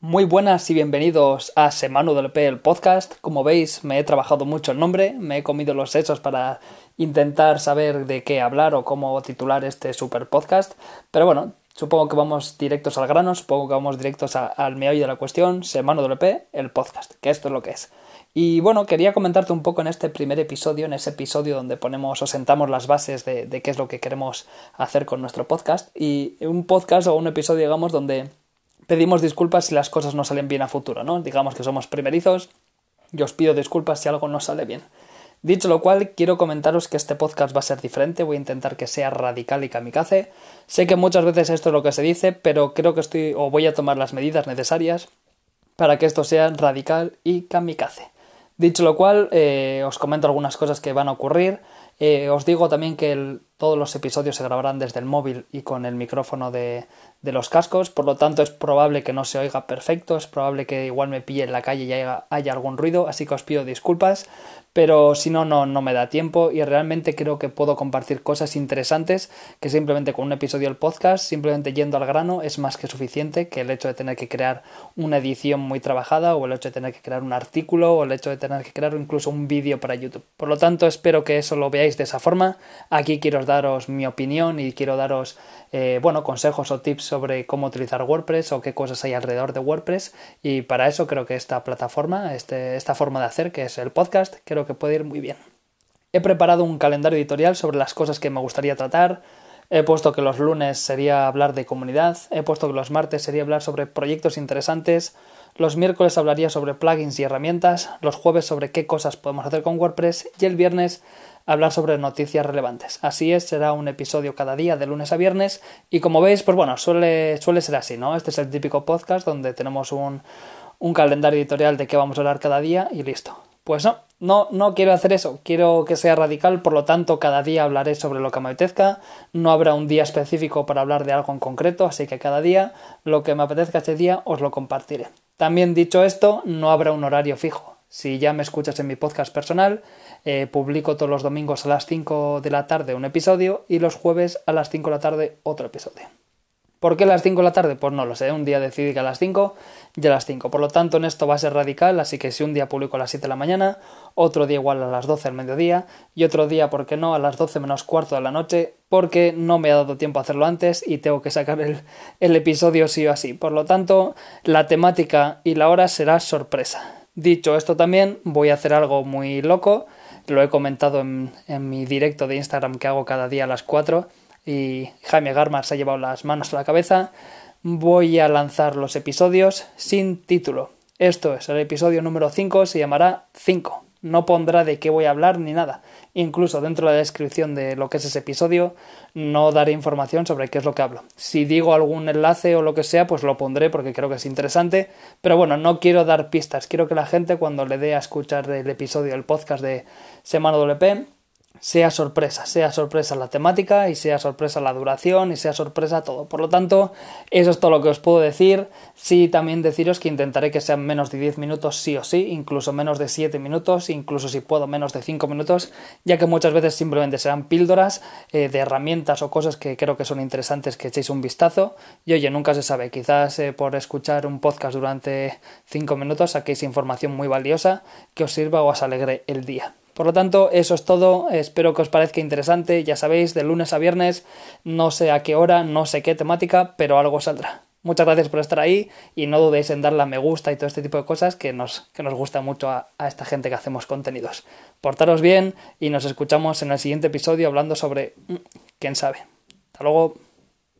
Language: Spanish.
Muy buenas y bienvenidos a Semano del P, el podcast. Como veis, me he trabajado mucho el nombre, me he comido los sesos para intentar saber de qué hablar o cómo titular este super podcast. Pero bueno, supongo que vamos directos al grano, supongo que vamos directos al meollo de la cuestión. Semano del P, el podcast, que esto es lo que es. Y bueno, quería comentarte un poco en este primer episodio, en ese episodio donde ponemos o sentamos las bases de, de qué es lo que queremos hacer con nuestro podcast. Y un podcast o un episodio, digamos, donde pedimos disculpas si las cosas no salen bien a futuro, ¿no? Digamos que somos primerizos y os pido disculpas si algo no sale bien. Dicho lo cual, quiero comentaros que este podcast va a ser diferente, voy a intentar que sea radical y kamikaze. Sé que muchas veces esto es lo que se dice, pero creo que estoy o voy a tomar las medidas necesarias para que esto sea radical y kamikaze. Dicho lo cual, eh, os comento algunas cosas que van a ocurrir. Eh, os digo también que todos los episodios se grabarán desde el móvil y con el micrófono de, de los cascos, por lo tanto es probable que no se oiga perfecto, es probable que igual me pille en la calle y haya, haya algún ruido, así que os pido disculpas, pero si no, no, no me da tiempo y realmente creo que puedo compartir cosas interesantes que simplemente con un episodio del podcast, simplemente yendo al grano, es más que suficiente que el hecho de tener que crear una edición muy trabajada o el hecho de tener que crear un artículo o el hecho de tener que crear incluso un vídeo para YouTube. Por lo tanto, espero que eso lo veáis de esa forma. Aquí quiero daros mi opinión y quiero daros, eh, bueno, consejos o tips sobre cómo utilizar WordPress o qué cosas hay alrededor de WordPress y para eso creo que esta plataforma, este, esta forma de hacer que es el podcast, creo que puede ir muy bien. He preparado un calendario editorial sobre las cosas que me gustaría tratar. He puesto que los lunes sería hablar de comunidad, he puesto que los martes sería hablar sobre proyectos interesantes, los miércoles hablaría sobre plugins y herramientas, los jueves sobre qué cosas podemos hacer con WordPress y el viernes hablar sobre noticias relevantes. Así es, será un episodio cada día de lunes a viernes y como veis, pues bueno, suele, suele ser así, ¿no? Este es el típico podcast donde tenemos un, un calendario editorial de qué vamos a hablar cada día y listo. Pues no, no, no quiero hacer eso, quiero que sea radical, por lo tanto cada día hablaré sobre lo que me apetezca, no habrá un día específico para hablar de algo en concreto, así que cada día lo que me apetezca ese día os lo compartiré. También dicho esto, no habrá un horario fijo. Si ya me escuchas en mi podcast personal, eh, publico todos los domingos a las 5 de la tarde un episodio y los jueves a las 5 de la tarde otro episodio. ¿Por qué a las 5 de la tarde? Pues no lo sé, un día decidí que a las 5 y a las 5. Por lo tanto, en esto va a ser radical, así que si un día publico a las 7 de la mañana, otro día igual a las 12 al mediodía y otro día, ¿por qué no?, a las 12 menos cuarto de la noche, porque no me ha dado tiempo a hacerlo antes y tengo que sacar el, el episodio sí o así. Por lo tanto, la temática y la hora será sorpresa. Dicho esto también, voy a hacer algo muy loco lo he comentado en, mi directo de Instagram que hago cada día a las 4 y Jaime Garmar se ha llevado las manos a la cabeza. Voy a lanzar los episodios sin título. Esto es, el episodio número 5 se llamará 5 no pondrá de qué voy a hablar ni nada. Incluso dentro de la descripción de lo que es ese episodio no daré información sobre qué es lo que hablo. Si digo algún enlace o lo que sea, pues lo pondré porque creo que es interesante. Pero bueno, no quiero dar pistas. Quiero que la gente cuando le dé a escuchar el episodio del podcast de Semana WP sea sorpresa, sea sorpresa la temática y sea sorpresa la duración y sea sorpresa todo. Por lo tanto, eso es todo lo que os puedo decir. Sí, también deciros que intentaré que sean menos de 10 minutos sí o sí, incluso menos de 7 minutos, incluso si puedo menos de 5 minutos, ya que muchas veces simplemente serán píldoras eh, de herramientas o cosas que creo que son interesantes que echéis un vistazo. Y oye, nunca se sabe, quizás eh, por escuchar un podcast durante 5 minutos saquéis información muy valiosa que os sirva o os alegre el día. Por lo tanto, eso es todo. Espero que os parezca interesante. Ya sabéis, de lunes a viernes, no sé a qué hora, no sé qué temática, pero algo saldrá. Muchas gracias por estar ahí y no dudéis en darle a me gusta y todo este tipo de cosas que nos, que nos gusta mucho a, a esta gente que hacemos contenidos. Portaros bien y nos escuchamos en el siguiente episodio hablando sobre... Mm, ¿Quién sabe? Hasta luego.